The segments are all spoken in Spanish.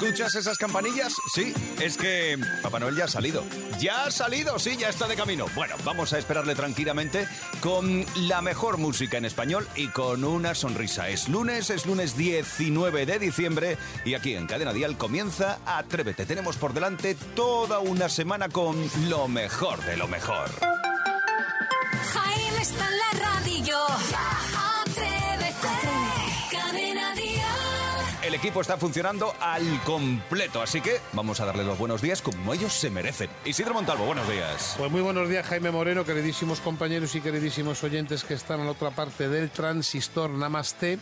¿Escuchas esas campanillas? Sí, es que Papá Noel ya ha salido. Ya ha salido, sí, ya está de camino. Bueno, vamos a esperarle tranquilamente con la mejor música en español y con una sonrisa. Es lunes, es lunes 19 de diciembre y aquí en Cadena Dial comienza Atrévete. Tenemos por delante toda una semana con lo mejor de lo mejor. Jaime está en la radio. El equipo está funcionando al completo, así que vamos a darle los buenos días como ellos se merecen. Isidro Montalvo, buenos días. Pues muy buenos días, Jaime Moreno, queridísimos compañeros y queridísimos oyentes que están a la otra parte del transistor Namaste.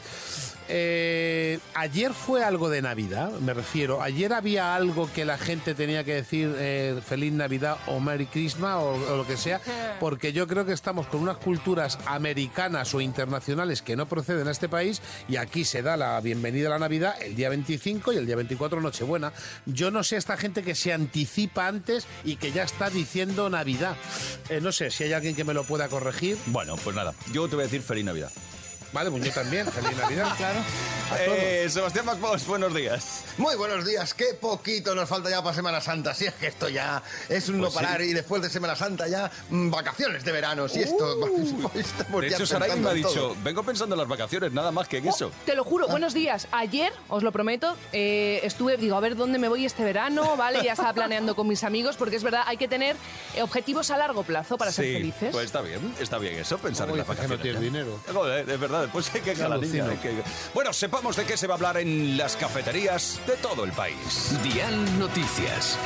Eh, ayer fue algo de Navidad, me refiero. Ayer había algo que la gente tenía que decir eh, Feliz Navidad o Merry Christmas o lo que sea, porque yo creo que estamos con unas culturas americanas o internacionales que no proceden a este país y aquí se da la bienvenida a la Navidad el día 25 y el día 24 Nochebuena. Yo no sé esta gente que se anticipa antes y que ya está diciendo Navidad. Eh, no sé si hay alguien que me lo pueda corregir. Bueno, pues nada, yo te voy a decir feliz Navidad. Vale, pues yo también. Feliz Navidad, claro. Eh, Sebastián Maspos, buenos días. Muy buenos días, qué poquito nos falta ya para Semana Santa. Si es que esto ya es un no Pues sí. parar y después de Semana Santa ya mm, vacaciones de verano. Si esto. estamos De hecho, Saray me ha todo. dicho, vengo pensando en las vacaciones, nada más que en eso. Te lo juro, buenos días. Ayer, os lo prometo, eh, estuve, digo, a ver dónde me voy este verano, ¿vale? Ya estaba planeando con mis amigos, porque es verdad, hay que tener eh, objetivos a largo plazo para ser felices. Pues está bien, está bien eso, pensar en las dices que no vacaciones. tienes ya. dinero. Joder, es verdad, después hay que hay que- Bueno, sepamos de qué se va a hablar en las cafeterías de todo el país. Dial Noticias.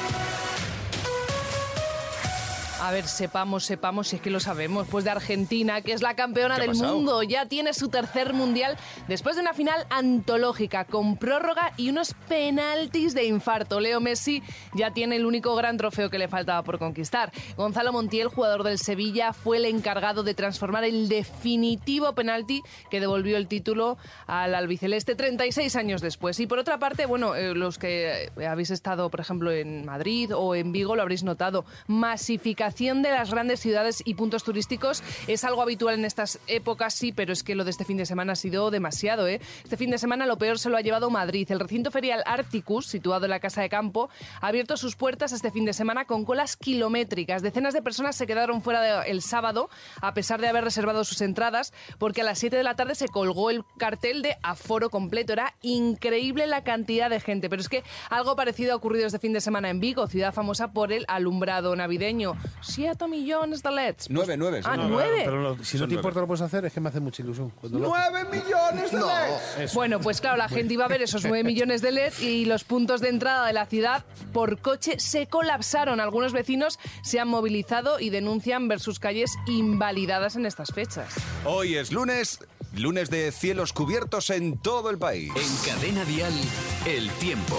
A ver, sepamos, sepamos, si es que lo sabemos, pues de Argentina, que es la campeona ¿Qué ha del pasado? mundo, ya tiene su tercer mundial después de una final antológica con prórroga y unos penaltis de infarto. Leo Messi ya tiene el único gran trofeo que le faltaba por conquistar. Gonzalo Montiel, jugador del Sevilla, fue el encargado de transformar el definitivo penalti que devolvió el título al albiceleste 36 años después. Y por otra parte, bueno, eh, los que habéis estado, por ejemplo, en Madrid o en Vigo, lo habréis notado, masificación de las grandes ciudades y puntos turísticos es algo habitual en estas épocas, sí, pero es que lo de este fin de semana ha sido demasiado, ¿eh? Este fin de semana lo peor se lo ha llevado Madrid. El recinto ferial Articus, situado en la Casa de Campo, ha abierto sus puertas este fin de semana con colas kilométricas. Decenas de personas se quedaron fuera de- el sábado, a pesar de haber reservado sus entradas, porque a las 7 de la tarde se colgó el cartel de aforo completo. Era increíble la cantidad de gente, pero es que algo parecido ha ocurrido este fin de semana en Vigo, ciudad famosa por el alumbrado navideño. 7 millones de LEDs. Nueve, nueve, Ah, son No, nueve. Pero lo- si no te importa lo puedes hacer, es que me hace mucha ilusión. Cuando lo ¡Nueve millones de No. LEDs! Eso. Bueno, pues claro, la gente iba a ver esos 9 millones de LED y los puntos de entrada de la ciudad por coche se colapsaron. Algunos vecinos se han movilizado y denuncian ver sus calles invalidadas en estas fechas. Hoy es lunes, lunes de cielos cubiertos en todo el país. En Cadena Dial, el tiempo.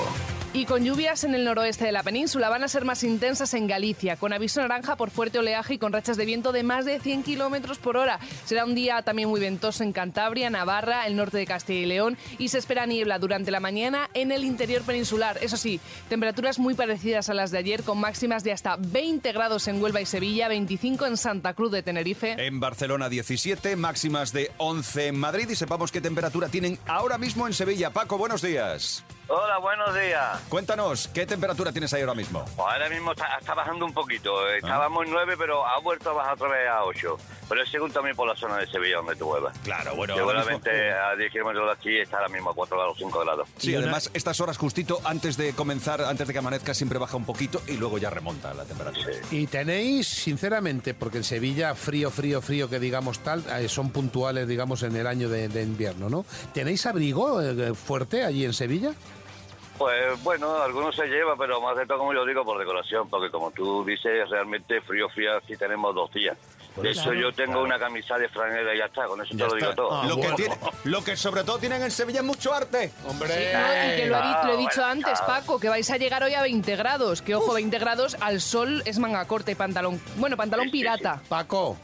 Y con lluvias en el noroeste de la península van a ser más intensas en Galicia, con aviso naranja por fuerte oleaje y con rachas de viento de más de 100 kilómetros por hora. Será un día también muy ventoso en Cantabria, Navarra, el norte de Castilla y León y se espera niebla durante la mañana en el interior peninsular. Eso sí, temperaturas muy parecidas a las de ayer, con máximas de hasta 20 grados en Huelva y Sevilla, 25 en Santa Cruz de Tenerife. En Barcelona 17, máximas de 11 en Madrid y sepamos qué temperatura tienen ahora mismo en Sevilla. Paco, buenos días. Hola, buenos días. Cuéntanos, ¿qué temperatura tienes ahí ahora mismo? Pues ahora mismo está, está bajando un poquito. Estábamos en 9, pero ha vuelto a bajar otra vez a 8. Pero es según también por la zona de Sevilla donde tú vuelvas. Claro, bueno. ahora mismo- Seguramente a 10 kilómetros de aquí está ahora mismo a 4 grados, 5 grados. Sí, además estas horas justito antes de comenzar, antes de que amanezca, siempre baja un poquito y luego ya remonta la temperatura. Y tenéis, sinceramente, porque en Sevilla frío, frío, frío, que digamos tal, eh, son puntuales, digamos, en el año de, de invierno, ¿no? ¿Tenéis abrigo eh, fuerte allí en Sevilla? Pues bueno, algunos se lleva, pero más de todo, como yo digo, por decoración, porque como tú dices, realmente frío, frío, aquí tenemos dos días. De hecho, yo tengo una camisa de franela y ya está, con eso Ya te lo digo está. todo. lo, que bueno. tiene- lo que sobre todo tienen en Sevilla es mucho arte. Hombre, No, y que lo, he lo he dicho bueno, antes, claro. Paco, que vais a llegar hoy a 20 grados. Que ojo, 20 grados al sol es manga corta y pantalón. Bueno, pantalón Sí, sí, sí. pirata. Paco,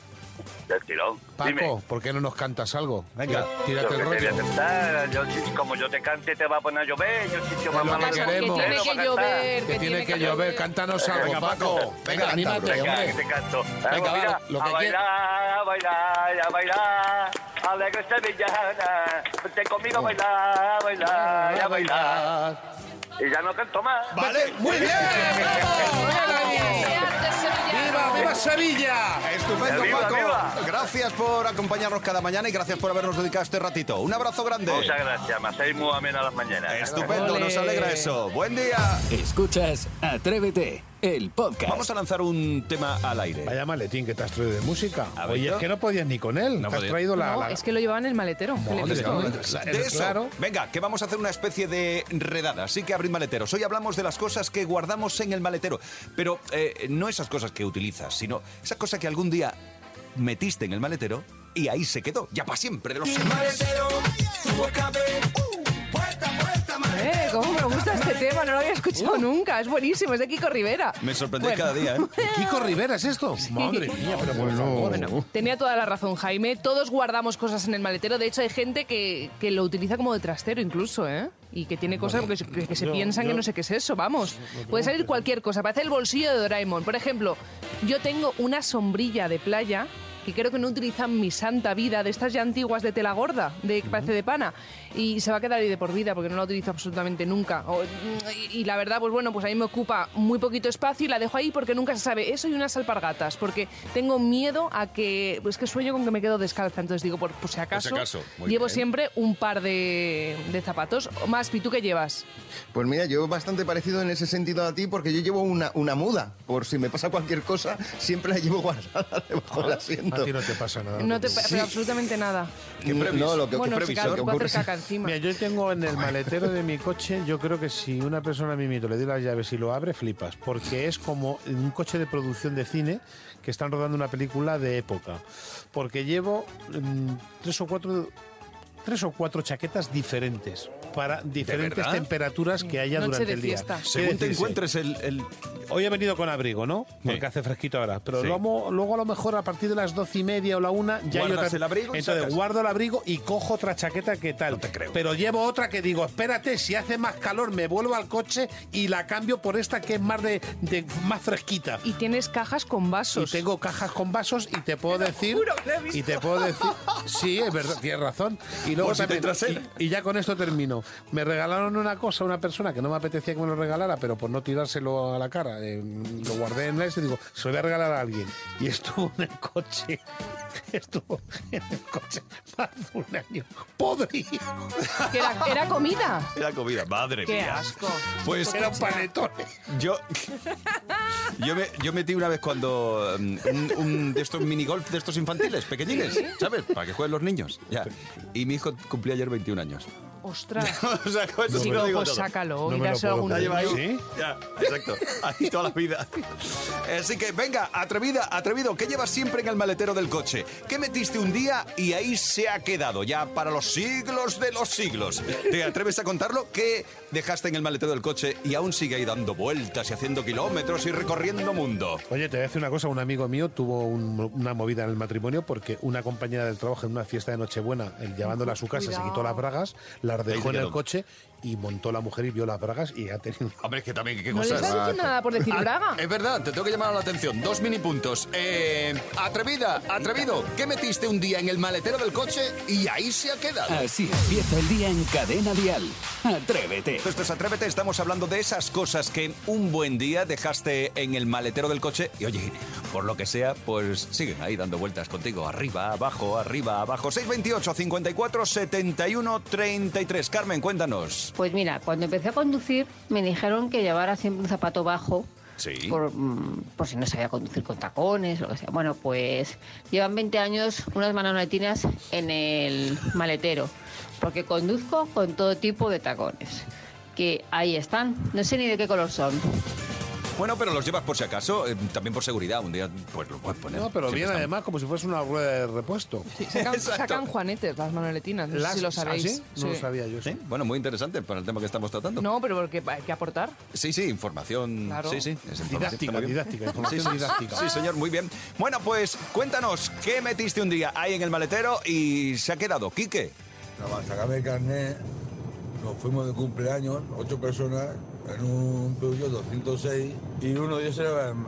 del tirón. Dime. Paco, ¿por qué no nos cantas algo? Venga, tírate Yo el que te voy a rollo. cantar, yo, si- como yo te cante te va a poner a llover, yo sitio Es más lo que queremos. que tiene que llover, Que tiene que llover, cántanos algo, Venga, Paco. Paco. Venga, Venga, anímate, Venga, hombre. que te canto. Venga, Vamos, va, mira, lo a que bailar, a bailar, a bailar, alegre sevillana, vente conmigo a bailar, a bailar, a bailar. Y ya no canto más. Vale, muy bien. ¡Viva, viva Sevilla! Estupendo, ¡Viva, Paco. viva! Gracias por acompañarnos cada mañana y gracias por habernos dedicado este ratito. Un abrazo grande. Muchas gracias, me hacéis muy amena las mañanas. Estupendo, Ole. nos alegra eso. Buen día. Escuchas Atrévete, el podcast. Vamos a lanzar un tema al aire. Vaya maletín que te has traído de música. ¿Ha Oye, es que no podías ni con él. No te has traído la... No, la- es que lo llevaba en el maletero. La- De el- eso. claro. Venga, que vamos a hacer una especie de redada. Así que abrir maleteros. Hoy hablamos de las cosas que guardamos en el maletero. Pero eh, no esas cosas que utilizas, sino esa cosa que algún día metiste en el maletero y ahí se quedó. Ya para siempre de los Eh, cómo me gusta este tema, no lo había escuchado nunca. Es buenísimo, es de Kiko Rivera. Me sorprendéis Bueno. cada día, ¿eh? ¿Kiko Rivera es esto? Madre mía, pero por favor. Bueno, tenía toda la razón, Jaime. Todos guardamos cosas en el maletero. De hecho, hay gente que, que lo utiliza como de trastero incluso, ¿eh? Y que tiene cosas que, se- que se yo- piensan que no sé qué es eso, vamos. Puede salir cualquier cosa. Parece el bolsillo de Doraemon. Por ejemplo, yo tengo una sombrilla de playa que creo que no utilizan mi santa vida, de estas ya antiguas de tela gorda, de que parece de pana, y se va a quedar ahí de por vida porque no la utilizo absolutamente nunca. O- y, y la verdad, pues bueno, pues a mí me ocupa muy poquito espacio y la dejo ahí porque nunca se sabe. Eso y unas alpargatas, porque tengo miedo a que, pues que sueño con que me quedo descalza, entonces digo, por, por si acaso, llevo bien. siempre un par de, de zapatos. Más, ¿y tú qué llevas? Pues mira, yo bastante parecido en ese sentido a ti porque yo llevo una, una muda. Por si me pasa cualquier cosa, siempre la llevo guardada debajo del asiento. A ti no te pasa nada. No te pero absolutamente nada. ¿Qué? No, lo que, bueno, si previso, cada que ocurre caca encima. Mira, yo tengo en el maletero de mi coche, yo creo que si una persona a mí mito le di las llaves y lo abre, flipas. Porque es como un coche de producción de cine que están rodando una película de época. Porque llevo mm, tres o cuatro tres o cuatro chaquetas diferentes para diferentes temperaturas que haya Noche durante de el día. fiesta. Según te decirse, encuentres el... el- Hoy he venido con abrigo, ¿no? Porque Sí. hace fresquito ahora. Pero Sí. luego, luego a lo mejor a partir de las doce y media o la una ya hay Guardas otra. el abrigo y Entonces sacas. guardo el abrigo y cojo otra chaqueta que tal. No te creo. Pero llevo otra que digo, espérate, si hace más calor me vuelvo al coche y la cambio por esta que es más de, de- más fresquita. Y tienes cajas con Y vasos. tengo cajas con vasos y te puedo decir. juro que lo he visto. Y te puedo decir. Sí, es verdad, tienes razón. Y luego si te y, y ya con esto termino. Me regalaron una cosa a una persona que no me apetecía que me lo regalara, pero por no tirárselo a la cara, eh, lo guardé en la y digo, se lo voy a regalar a alguien. Y estuvo en el coche. Estuvo en el coche más de un año. Podrido. Era, era comida. Era comida, madre Qué mía. asco. Pues Era un panetón. yo, yo, me, yo metí una vez cuando um, un, un de estos minigolf de estos infantiles, pequeñines, ¿sabes? Para que jueguen los niños. Ya. Y mi hijo cumplía ayer 21 años. Ostras. o sea, con eso sí Digo, lo digo pues todo. sácalo No y me lo dáselo a puedo algún La lleva niño. ahí. ¿Sí? Ya, exacto. Ahí toda la vida. Así que venga, atrevida, atrevido, ¿qué llevas siempre en el maletero del coche? ¿Qué metiste un día y ahí se ha quedado ya para los siglos de los siglos? ¿Te atreves a contarlo? ¿Qué dejaste en el maletero del coche y aún sigue ahí dando vueltas y haciendo kilómetros y recorriendo mundo? Oye, te voy a decir una cosa. Un amigo mío tuvo un- una movida en el matrimonio porque una compañera del trabajo en una fiesta de Nochebuena, él llevándola a su casa, se quitó las bragas, las dejó en el coche y montó la mujer y vio las bragas y ha tenido... Hombre, es que también, ¿qué No le cosas? estás diciendo nada por decir braga. Es verdad, te tengo que llamar la atención. Dos mini puntos. Eh, atrevida, atrevido, ¿qué metiste un día en el maletero del coche y ahí se ha quedado? Así empieza el día en Cadena Dial. Atrévete. Esto es Atrévete, estamos hablando de esas cosas que un buen día dejaste en el maletero del coche y oye, por lo que sea, pues siguen ahí dando vueltas contigo, arriba, abajo, arriba, abajo. 628 54 71 33. Carmen, cuéntanos. Pues mira, cuando empecé a conducir me dijeron que llevara siempre un zapato bajo. Sí. Por, mm, por si no sabía conducir con tacones o lo que sea. Bueno, pues llevan 20 años unas manoletinas en el maletero, porque conduzco con todo tipo de tacones. Que ahí están, no sé ni de qué color son. Bueno, pero los llevas por si acaso, eh, también por seguridad. Un día, pues lo puedes poner. No, pero Siempre bien están- además, como si fuese una rueda de repuesto. Sacan, Exacto. sacan juanetes las manoletinas, no sé Las- si lo ¿Ah, sabéis. sí? No lo Sí. sabía yo. Sí, bueno, muy interesante para el tema que estamos tratando. No, pero porque hay que aportar. Sí, sí, información. Claro. Sí, sí. es información, Didáctica, está muy bien. didáctica, información Sí, sí, didáctica. Sí, señor, muy bien. Bueno, pues cuéntanos, ¿qué metiste un día ahí en el maletero y se ha quedado? Quique. Nada más sacarme el carnet, nos fuimos de cumpleaños, ocho personas, en un Peugeot 206, y uno de ellos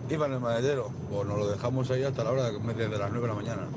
iba en el maletero. Pues nos lo dejamos ahí hasta la hora de, de las 9 de la mañana.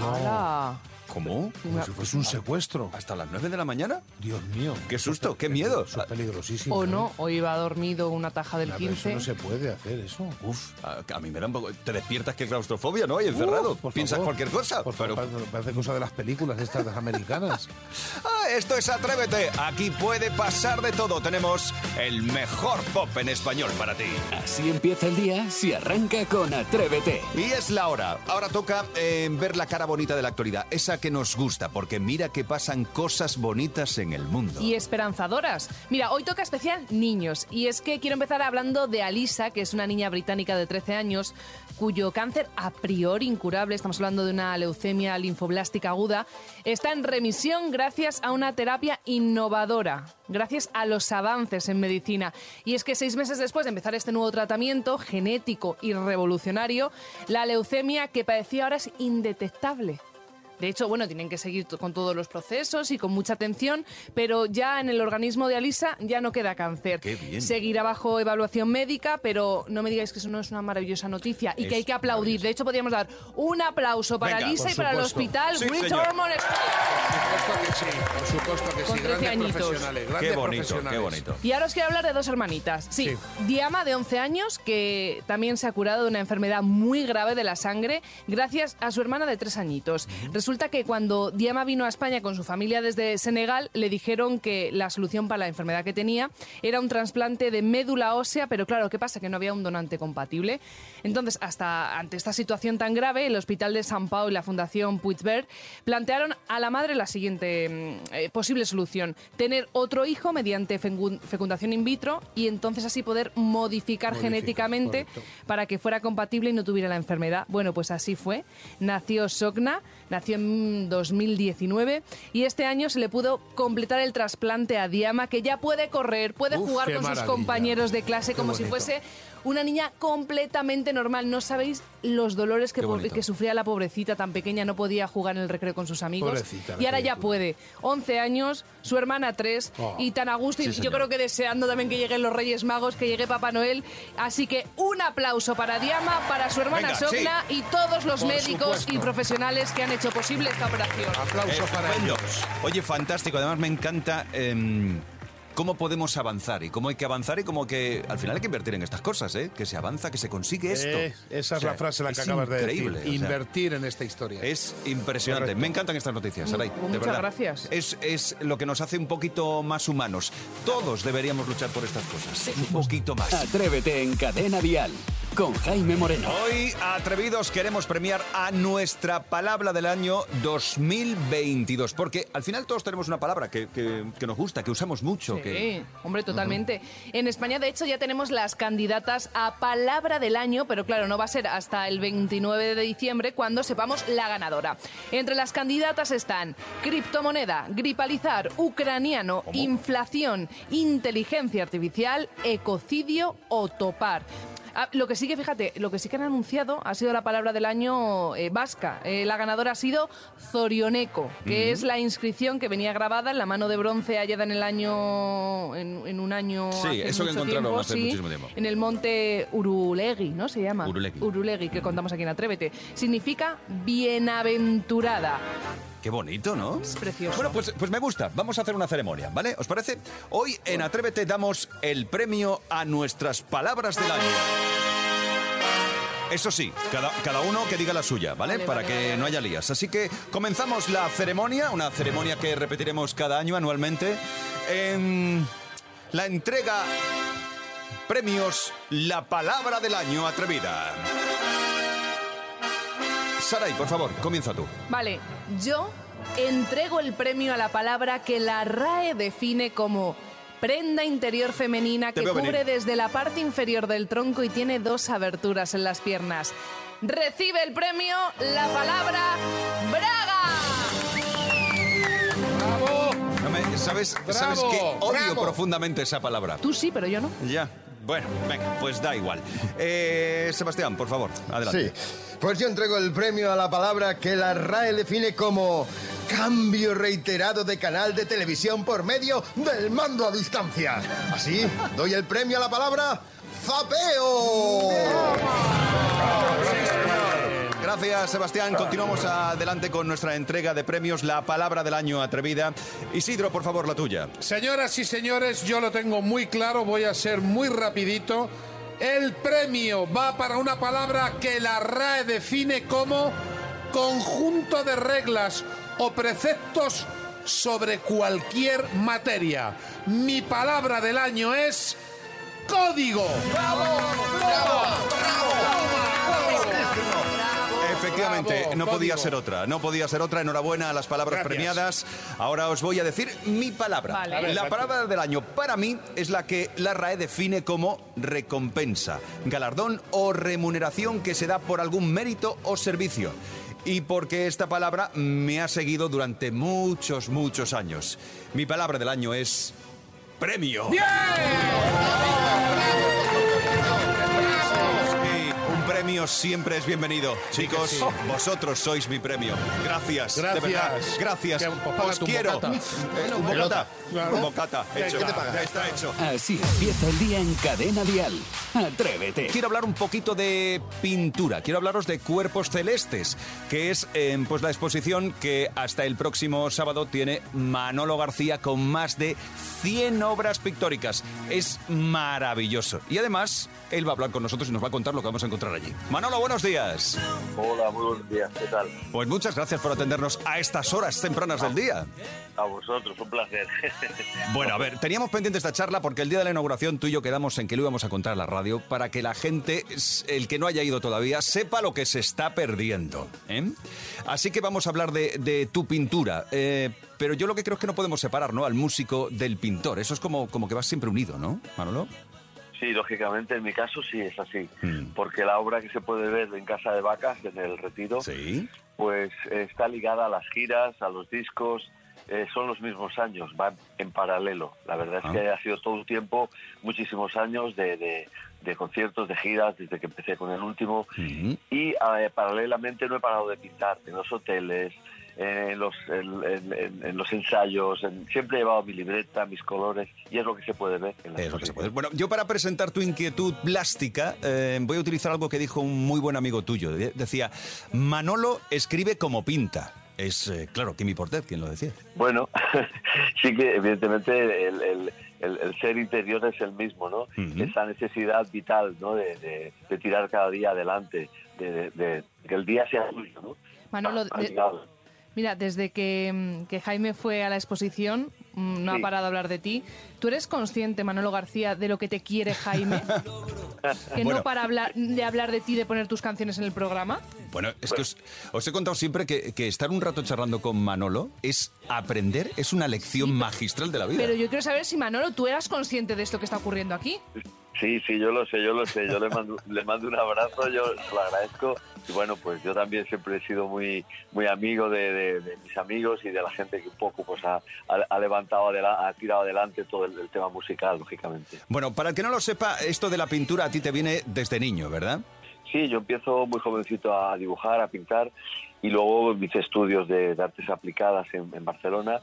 ¡Hala! ¿Cómo? Como si fuese un secuestro. ¿Hasta las 9 de la mañana? Dios mío. Qué susto, qué miedo. Eso es peligrosísimo. O ¿eh? no, o iba dormido una taja del Nah, pero 15. Eso no se puede hacer, eso. Uf, a, a mí me da un poco... Te despiertas que claustrofobia, ¿no? Ahí encerrado. Uf, por Piensas favor. cualquier cosa. Por pero... favor, parece- cosa de las películas de estas americanas. Ah, esto es Atrévete. Aquí puede pasar de todo. Tenemos el mejor pop en español para ti. Así empieza el día si arranca con Atrévete. Y es la hora. Ahora toca eh, ver la cara bonita de la actualidad. Esa que nos gusta, porque mira que pasan cosas bonitas en el mundo. y esperanzadoras. Mira, hoy toca especial niños. Y es que quiero empezar hablando de Alisa, que es una niña británica de 13 años, cuyo cáncer a priori incurable, estamos hablando de una leucemia linfoblástica aguda, está en remisión gracias a una terapia innovadora, gracias a los avances en medicina. Y es que seis meses después de empezar este nuevo tratamiento genético y revolucionario, la leucemia que padecía ahora es indetectable. De hecho, bueno, tienen que seguir con todos los procesos y con mucha atención, pero ya en el organismo de Alisa ya no queda cáncer. Qué bien. Seguirá bajo evaluación médica, pero no me digáis que eso no es una maravillosa noticia y Es que hay que aplaudir. De hecho, podríamos dar un aplauso para Venga, Alisa y para el hospital Sí, señor. Hormone Por supuesto que sí, por supuesto que Con sí. 13 Grandes añitos. profesionales, grandes Qué bonito, qué profesionales. bonito. Y ahora os quiero hablar de dos hermanitas. Sí, Sí. Diama, de 11 años, que también se ha curado de una enfermedad muy grave de la sangre gracias a su hermana de 3 añitos. Resulta que cuando Diama vino a España con su familia desde Senegal, le dijeron que la solución para la enfermedad que tenía era un trasplante de médula ósea, pero claro, ¿qué pasa? Que no había un donante compatible. Entonces, hasta ante esta situación tan grave, el Hospital de San Pau y la Fundación Puigvert plantearon a la madre la siguiente mm, eh, posible solución: tener otro hijo mediante fecun- fecundación in vitro y entonces así poder modificar, Modificar, genéticamente correcto. para que fuera compatible y no tuviera la enfermedad. Bueno, pues así fue. Nació Sogna, nació en 2019 y este año se le pudo completar el trasplante a Diama, que ya puede correr, puede Uf, jugar con sus compañeros de clase Qué como si fuese una niña completamente normal. No sabéis los dolores que, que sufría la pobrecita tan pequeña, no podía jugar en el recreo con sus amigos. Pobrecita, y ahora ya puede. 11 años, su hermana 3 Oh. y tan a gusto. Sí, y yo creo que deseando también que lleguen los Reyes Magos, que llegue Papá Noel. Así que un aplauso para Diama, para su hermana Venga, Sogna y todos los Por médicos supuesto. y profesionales que han hecho posible esta operación. Aplausos para ellos. Oye, fantástico. Además, me encanta em, cómo podemos avanzar y cómo hay que avanzar y cómo que al final hay que invertir en estas cosas, ¿eh? Que se avanza, que se consigue esto. Eh, esa O es sea, la frase la que acabas de decir. o sea, Invertir en esta historia. Es impresionante. Correcto. Me encantan estas noticias, Saray. de muchas verdad. gracias. Es, es lo que nos hace un poquito más humanos. Todos deberíamos luchar por estas cosas. un poquito más. Atrévete en Cadena Dial con Jaime Moreno. Hoy, atrevidos, queremos premiar a nuestra palabra del año 2022. Porque al final todos tenemos una palabra que, que- que nos gusta, que usamos mucho. Sí, Que... hombre, totalmente. En España, de hecho, ya tenemos las candidatas a Palabra del Año, pero claro, no va a ser hasta el 29 de diciembre cuando sepamos la ganadora. Entre las candidatas están criptomoneda, gripalizar, ucraniano, inflación, inteligencia artificial, ecocidio o topar. Ah, lo que sí que, fíjate, lo que sí que han anunciado ha sido la palabra del año eh, vasca. Eh, la ganadora ha sido Zorioneco, que es la inscripción que venía grabada en la mano de bronce hallada en el año. en, en un año. Sí, hace eso que mucho encontraron tiempo, hace sí, muchísimo tiempo. En el monte Urulegui, ¿no? Se llama. Urulegui. que contamos aquí en Atrévete. Significa bienaventurada. Qué bonito, ¿no? Es precioso. Bueno, pues, pues me gusta. Vamos a hacer una ceremonia, ¿vale? ¿Os parece? Hoy en Atrévete damos el premio a nuestras palabras del año. Eso sí, cada, cada uno que diga la suya, ¿vale? Vale, Para vale, que vale, no haya lías. Así que comenzamos la ceremonia, una ceremonia que repetiremos cada año anualmente. En la entrega premios La Palabra del Año Atrevida. Saray, por favor, comienza tú. Vale, yo entrego el premio a la palabra que la RAE define como prenda interior femenina Te que cubre venir. desde la parte inferior del tronco y tiene dos aberturas en las piernas. Recibe el premio la palabra Braga. ¡Bravo! No me- ¿Sabes, Bravo, ¿sabes que odio bravo. profundamente esa palabra? Tú sí, pero yo no. Ya. Bueno, venga, pues da igual. Eh, Sebastián, por favor, adelante. Sí. Pues yo entrego el premio a la palabra que la RAE define como cambio reiterado de canal de televisión por medio del mando a distancia. Así, doy el premio a la palabra zapeo. Gracias, Sebastián. Continuamos adelante con nuestra entrega de premios, la palabra del año atrevida. Isidro, por favor, la tuya. Señoras y señores, yo lo tengo muy claro, voy a ser muy rapidito. El premio va para una palabra que la RAE define como conjunto de reglas o preceptos sobre cualquier materia. Mi palabra del año es código. Efectivamente, Bravo, no podía código. ser otra. No podía ser otra. Enhorabuena a las palabras Gracias. premiadas. Ahora os voy a decir mi palabra. Vale. A ver, la exacto. palabra del año para mí es la que la RAE define como recompensa, galardón o remuneración que se da por algún mérito o servicio. Y porque esta palabra me ha seguido durante muchos, muchos años. Mi palabra del año es premio. Un premio siempre es bienvenido. Chicos, sí. vosotros sois mi premio. Gracias. De Gracias. verdad. Gracias. Que, pues, Os quiero. bocata. Eh, un bocata. Claro. Un bocata. Hecho. ¿Qué te pagas? Ya está hecho. Así empieza el día en Cadena Dial. Atrévete. Quiero hablar un poquito de pintura. Quiero hablaros de Cuerpos Celestes, que es eh, pues la exposición que hasta el próximo sábado tiene Manolo García con más de 100 obras pictóricas. Es maravilloso. Y además, él va a hablar con nosotros y nos va a contar lo que vamos a encontrar allí. Manolo, buenos días. Hola, muy buenos días, ¿qué tal? Pues muchas gracias por atendernos a estas horas tempranas del día. A vosotros, un placer. Bueno, a ver, teníamos pendiente esta charla porque el día de la inauguración tú y yo quedamos en que lo íbamos a contar a la radio para que la gente, el que no haya ido todavía, sepa lo que se está perdiendo. ¿eh? Así que vamos a hablar de, de tu pintura. eh, pero yo lo que creo es que no podemos separar ¿no? al músico del pintor. Eso es como, como que va siempre unido, ¿no, Manolo? Sí, lógicamente, en mi caso sí es así, Mm. porque la obra que se puede ver en Casa de Vacas, en el Retiro, Sí. pues está ligada a las giras, a los discos, eh, son los mismos años, van en paralelo. La verdad es Ah. que ha sido todo un tiempo, muchísimos años de, de- de conciertos, de giras, desde que empecé con el último, y eh, paralelamente no he parado de pintar en los hoteles, en los, en, en- en- los ensayos, en- siempre he llevado mi libreta, mis colores, y es lo que se puede ver en la Es lo que se puede. Bueno, yo para presentar tu inquietud plástica eh, voy a utilizar algo que dijo un muy buen amigo tuyo. De- Decía, Manolo escribe como pinta. Es, eh, claro, Kimi Portet quien lo decía. Bueno, sí que evidentemente el, el- el- el ser interior es el mismo, ¿no? Ujú. Esa necesidad vital, ¿no? De, de- de tirar cada día adelante, de, de- de que el día sea tuyo, ¿no? Manolo, llegado. Mira, desde que, mm, que Jaime fue a la exposición, mm, no ha parado de hablar de ti. ¿Tú eres consciente, Manolo García, de lo que te quiere Jaime? que Bueno. no para hablar, de hablar de ti, de poner tus canciones en el programa. Bueno, es que os, os he contado siempre que, que estar un rato charlando con Manolo es aprender, es una lección magistral de la vida. Pero yo quiero saber si Manolo, tú eras consciente de esto que está ocurriendo aquí. Sí, sí, yo lo sé, yo lo sé. Yo le mando, le mando un abrazo, yo se lo agradezco. Y bueno, pues yo también siempre he sido muy muy amigo de, de- de mis amigos y de la gente que un poco pues ha, ha- levantado, adela- ha tirado adelante todo el, el tema musical, lógicamente. Bueno, para el que no lo sepa, esto de la pintura a ti te viene desde niño, ¿verdad? Sí, yo empiezo muy jovencito a dibujar, a pintar y luego hice estudios de, de artes aplicadas en, en Barcelona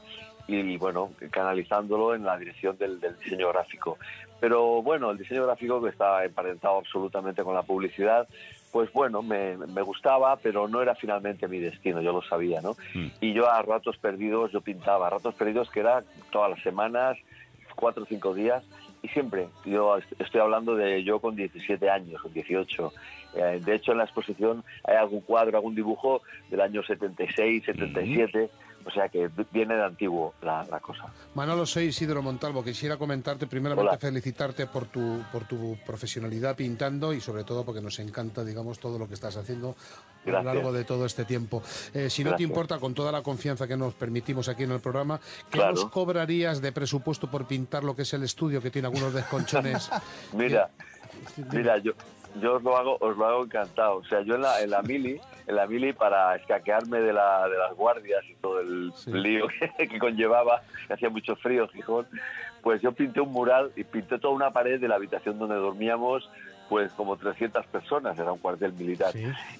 y, bueno, canalizándolo en la dirección del, del diseño gráfico. Pero bueno, el diseño gráfico que está emparentado absolutamente con la publicidad, pues bueno, me, me gustaba, pero no era finalmente mi destino, yo lo sabía, ¿no? Y yo a ratos perdidos, yo pintaba, a ratos perdidos que era todas las semanas, cuatro o cinco días, y siempre, yo est- estoy hablando de yo con 17 años, con 18. Eh, de hecho, en la exposición hay algún cuadro, algún dibujo del año 76, 77, o sea que viene de antiguo la, la cosa. Manolo, soy Isidro Montalvo. Quisiera comentarte, primeramente Hola. felicitarte por tu, por tu profesionalidad pintando y sobre todo porque nos encanta, digamos, todo lo que estás haciendo a lo largo de todo este tiempo. Eh, si no te importa, con toda la confianza que nos permitimos aquí en el programa, ¿qué Claro. nos cobrarías de presupuesto por pintar lo que es el estudio, que tiene algunos desconchones? Mira, mira, yo, yo os lo hago, os lo hago encantado. O sea, yo en la, en la mili, en la mili para escaquearme de, la, de las guardias y todo el lío que, que conllevaba, que hacía mucho frío Gijón, pues yo pinté un mural y pinté toda una pared de la habitación donde dormíamos pues como 300 personas, era un cuartel militar.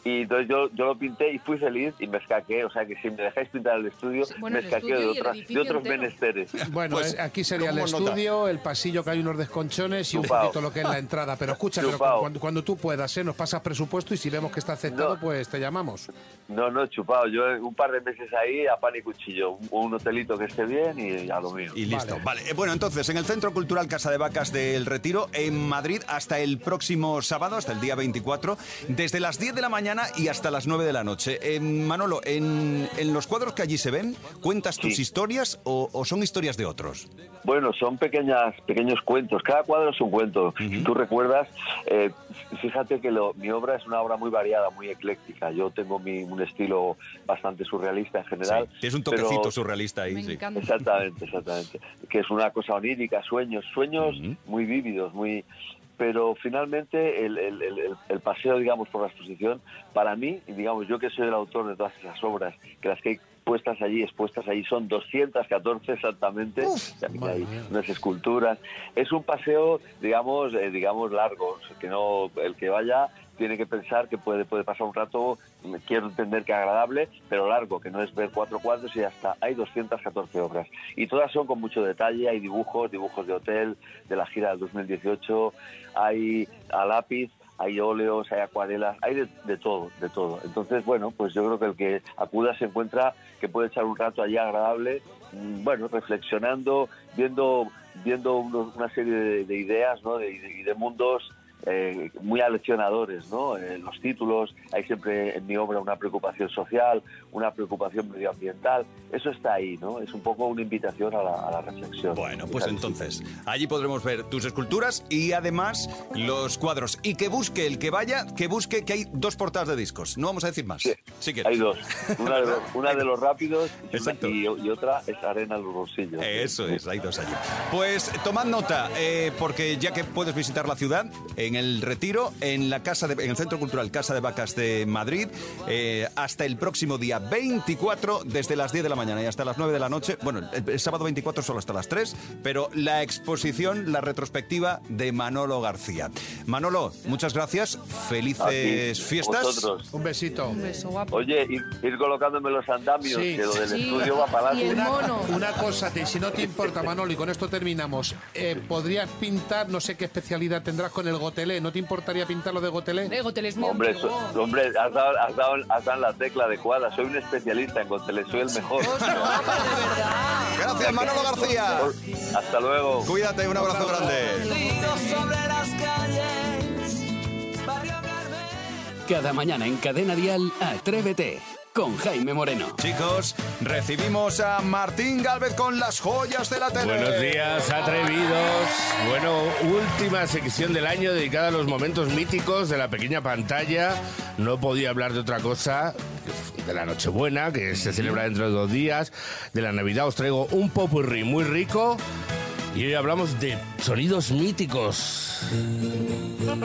Y entonces yo, yo lo pinté y fui feliz y me escaqué, o sea que si me dejáis pintar el estudio, bueno, me el estudio de, otras- de otros entero. menesteres. Bueno, Pues, eh, aquí sería el estudio, el pasillo que hay unos desconchones y un Chupao. poquito lo que es la entrada. Pero escucha, pero cuando, cuando tú puedas, ¿eh? nos pasas presupuesto y si vemos que está aceptado, No. pues te llamamos. No, no, chupado. Yo eh, un par de meses ahí a pan y cuchillo. Un, un hotelito que esté bien y a lo mío. Y listo. Vale. Eh, Bueno, entonces, en el Centro Cultural Casa de Vacas del Retiro, en Madrid, hasta el próximo sábado, hasta el día 24, desde las 10 de la mañana y hasta las 9 de la noche. Eh, Manolo, en, en los cuadros que allí se ven, ¿cuentas tus Sí. historias o, o son historias de otros? Bueno, son pequeñas, pequeños cuentos. Cada cuadro es un cuento. Si tú recuerdas, eh, fíjate que lo- mi obra es una obra muy variada, muy ecléctica. Yo tengo mi- un estilo bastante surrealista en general. Sí, Tienes un toquecito pero- surrealista ahí, Me sí. encanta. Exactamente, exactamente. Que es una cosa onírica, sueños, sueños muy vívidos, muy... Pero finalmente el, el- el- el- el paseo, digamos, por la exposición, para mí, y digamos, yo que soy el autor de todas esas obras, que las que hay puestas allí, expuestas allí, son 214 exactamente, también hay unas esculturas. Es un paseo, digamos, eh, digamos largo, que no el que vaya tiene que pensar que puede, puede pasar un rato, quiero entender que agradable, pero largo, que no es ver cuatro cuadros y ya está. Hay 214 obras. Y todas son con mucho detalle, hay dibujos, dibujos de hotel, de la gira del 2018, hay a lápiz, hay óleos, hay acuarelas, hay de, todo, de todo. Entonces, bueno, pues yo creo que el que acuda se encuentra que puede echar un rato allí agradable, mm, bueno, reflexionando, viendo, viendo una serie de, de ideas, ¿no? Y de mundos eh, muy aleccionadores, ¿no? Eh, los títulos, hay siempre en mi obra una preocupación social, una preocupación medioambiental, eso está ahí, ¿no? Es un poco una invitación a la, a la reflexión. Bueno, pues entonces, allí podremos ver tus esculturas y además los cuadros. Y que busque el que vaya, que busque que hay dos portadas de discos. No vamos a decir más. Sí, que Hay dos, una de los, una de los rápidos y, y otra es arena en los bolsillos. Eso es, hay dos allí. Pues tomad nota, eh, porque ya que puedes visitar la ciudad, en el Retiro, en la casa de- en el Centro Cultural Casa de Vacas de Madrid, eh, hasta el próximo día 24, desde las 10 de la mañana y hasta las 9 de la noche. Bueno, el, el sábado 24 solo hasta las 3, pero la exposición, la retrospectiva de Manolo García. Manolo, muchas gracias, felices fiestas. vosotros. Un besito. Un beso guapo. Oye, ir, ir colocándome los andamios, Sí. que lo del Sí. estudio va para Y el adelante. mono. Una cosa, te- si no te importa, Manolo, y con esto terminamos, eh, podrías pintar, no sé qué especialidad tendrás con el gotelé, ¿no te importaría pintarlo de gotelé? Eh, Gotel es muy Hombre, antiguo. so- hombre has, dado, has, dado, has dado en la tecla adecuada. Soy un especialista en Goteles, soy el mejor. No, pero de verdad. Gracias, Manolo García. Hasta luego. Cuídate, un abrazo grande. Cada mañana en Cadena Dial, Atrévete con Jaime Moreno. Chicos, recibimos a Martín Galvez con las joyas de la tele. Buenos días, atrevidos. Bueno, última sección del año dedicada a los momentos míticos de la pequeña pantalla. No podía hablar de otra cosa de la Nochebuena, que se celebra dentro de dos días. De la Navidad os traigo un popurrí muy rico. Y hoy hablamos de sonidos míticos. Las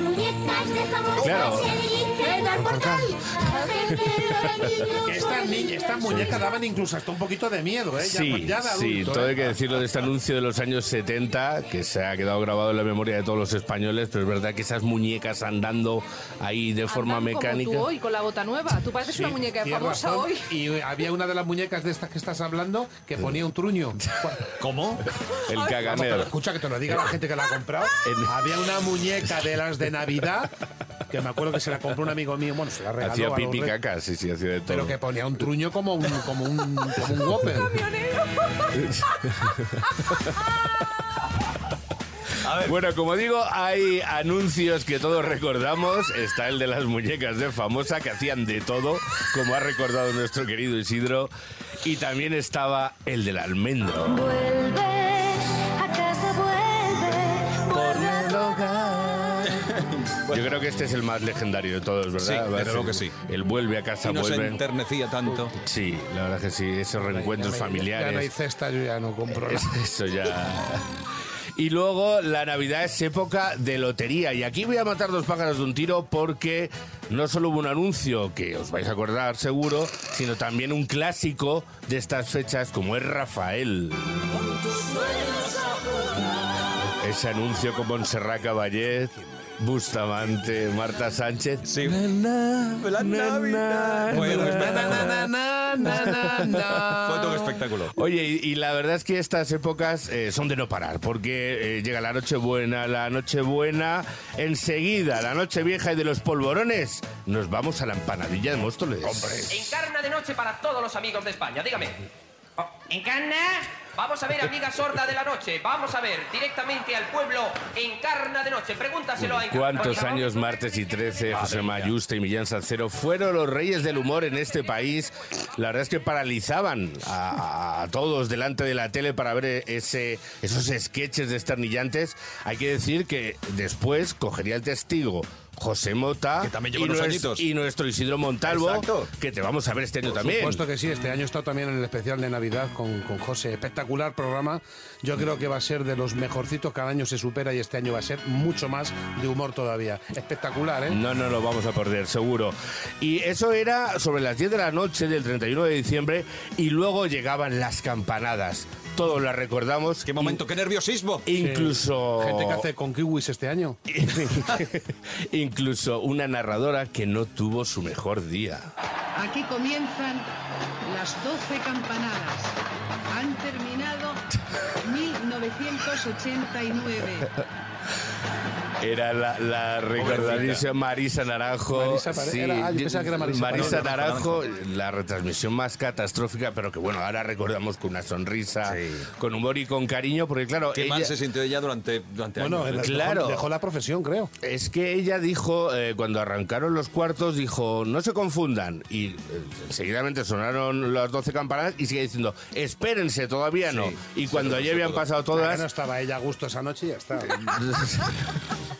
muñecas de favor Claro. se dirigen al portal. A ver qué Que estas, ni- estas muñecas daban incluso hasta un poquito de miedo, ¿eh? Ya- Sí, ya de sí, todo ¿eh? hay que decirlo de este anuncio de los años 70, que se ha quedado grabado en la memoria de todos los españoles, pero es verdad que esas muñecas andando ahí de forma Andan mecánica. Como tú hoy, con la bota nueva. Tú pareces una muñeca famosa razón. hoy. Y eh, había una de las muñecas de estas que estás hablando que ponía un truño. ¿Cómo? El caganero. escucha que te lo diga la gente que la ha comprado. Había una muñeca de las de Navidad que me acuerdo que se la compró un amigo mío. Bueno, se la regaló. Hacía a pipi reyes, caca, sí, sí, hacía de todo. Pero que ponía un truño como un, como un, como un Whopper. Bueno, como digo, hay anuncios que todos recordamos. Está el de las muñecas de famosa que hacían de todo, como ha recordado nuestro querido Isidro. Y también estaba el del almendro. Vuelve, a casa vuelve. Por el hogar. Yo creo que este es el más legendario de todos, ¿verdad? Sí, luego que sí. El vuelve a casa, Y nos vuelve. enternecía tanto. Sí, la verdad que sí, esos reencuentros no familiares. Ya no hay cesta, yo ya no compro Eso ya. Y luego la Navidad es época de lotería. Y aquí voy a matar dos pájaros de un tiro porque no solo hubo un anuncio que os vais a acordar seguro, sino también un clásico de estas fechas como es Rafael. Ese anuncio con Montserrat Caballé, Bustamante, Marta Sánchez. Sí. Na, La na, Navidad. na, Fue todo un espectáculo. Oye, y, y la verdad es que estas épocas eh, son de no parar, porque eh, llega la Nochebuena, la Nochebuena, enseguida, la Nochevieja y de los polvorones, nos vamos a la empanadilla de Móstoles. Encarna de noche para todos los amigos de España, dígame. Oh, ¿Encarna? Vamos a ver, amiga sorda de la noche. Vamos a ver, directamente al pueblo. Encarna de noche. Pregúntaselo a Encarna. ¿Cuántos años, martes y 13, José Mayuste y Millán Salcero fueron los reyes del humor en este país? La verdad es que paralizaban a, a todos delante de la tele para ver ese, esos sketches desternillantes. Hay que decir que después cogería el testigo José Mota Que también lleva y, unos nues- añitos. y nuestro Isidro Montalvo, Exacto. que te vamos a ver este año Por también. supuesto que sí, este año he estado también en el especial de Navidad con, con José. Espectacular programa. Yo creo que va a ser de los mejorcitos, cada año se supera y este año va a ser mucho más de humor todavía. Espectacular, ¿eh? No, no lo vamos a perder, seguro. Y eso era sobre las 10 de la noche del 31 de diciembre y luego llegaban las campanadas. Todos las recordamos. Qué momento, qué nerviosismo. Incluso... Gente que hace con kiwis este año. Incluso una narradora que no tuvo su mejor día. Aquí comienzan las 12 campanadas. Han terminado 1989. Era la, la recordadísima Marisa Naranjo. Marisa Pare- era- ah, yo pensaba que era Marisa Marisa Naranjo. Naranjo, la retransmisión más catastrófica, pero que bueno, ahora recordamos con una sonrisa, con humor y con cariño, porque claro, Qué mal ella- se sintió ella durante, durante Bueno, años. dejó- Claro. dejó la profesión, creo. Es que ella dijo, eh, cuando arrancaron los cuartos, dijo, no se confundan. Y eh, seguidamente sonaron las 12 campanadas y sigue diciendo, espérense, todavía no. Sí, y cuando lo ya puso habían todo. pasado Claro, todas, no estaba ella a gusto esa noche y ya está.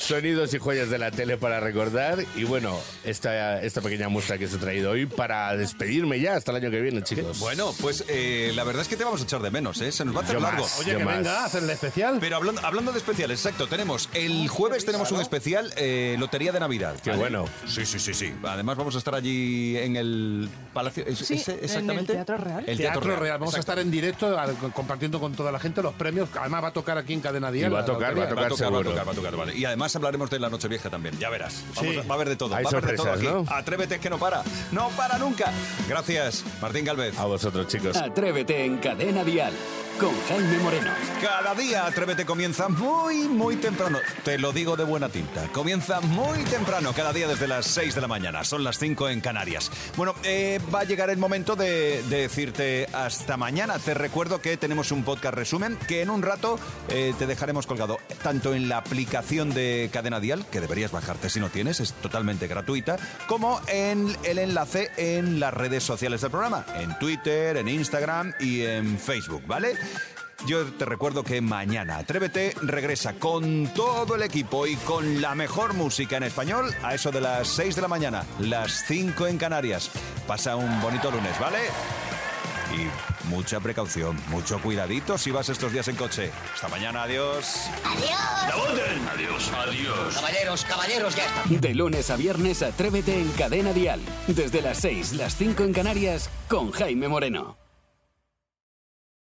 sonidos y joyas de la tele para recordar. Y bueno, esta, esta pequeña muestra que os he traído hoy para despedirme ya hasta el año que viene, chicos. Bueno, pues eh, la verdad es que te vamos a echar de menos, ¿eh? Se nos va a hacer Yo largo. más. Oye, que más. venga a hacer el especial. Pero hablando, hablando de especiales, exacto, tenemos el jueves tenemos un especial eh, Lotería de Navidad. Qué bueno. Sí, sí, sí, sí. Además vamos a estar allí en el Palacio. ¿es- Sí, es- en el exactamente? Teatro Real. El Teatro, Real. Vamos a estar en directo al- compartiendo con toda la gente los premios. Además va a tocar aquí en Cadena Dial. Y va a tocar, va a Va a tocar, va a tocar, va a tocar, vale. Y además hablaremos de la Nochevieja también, ya verás. Vamos Sí. a- va a haber de todo. Hay va a haber de todo sorpresas, aquí. ¿no? Atrévete que no para. No para nunca. Gracias, Martín Galvez. A vosotros, chicos. Atrévete en Cadena Dial con Jaime Moreno. Cada día Atrévete comienza muy, muy temprano. Te lo digo de buena tinta. Comienza muy temprano, cada día desde las 6 de la mañana. Son las 5 en Canarias. Bueno, eh, va a llegar el momento de, de decirte hasta mañana. Te recuerdo que tenemos un podcast resumen que en un rato eh, te dejaremos colgado tanto en la aplicación de Cadena Dial, que deberías bajarte si no tienes, es totalmente gratuita, como en el enlace en las redes sociales del programa, en Twitter, en Instagram y en Facebook, ¿vale? Yo te recuerdo que mañana Atrévete regresa con todo el equipo y con la mejor música en español a eso de las 6 de la mañana, las 5 en Canarias. Pasa un bonito lunes, ¿vale? Y mucha precaución, mucho cuidadito si vas estos días en coche. Hasta mañana, adiós. Adiós, adiós. Caballeros, caballeros, ya está. De lunes a viernes, Atrévete en Cadena Dial. Desde las 6, las 5 en Canarias, con Jaime Moreno.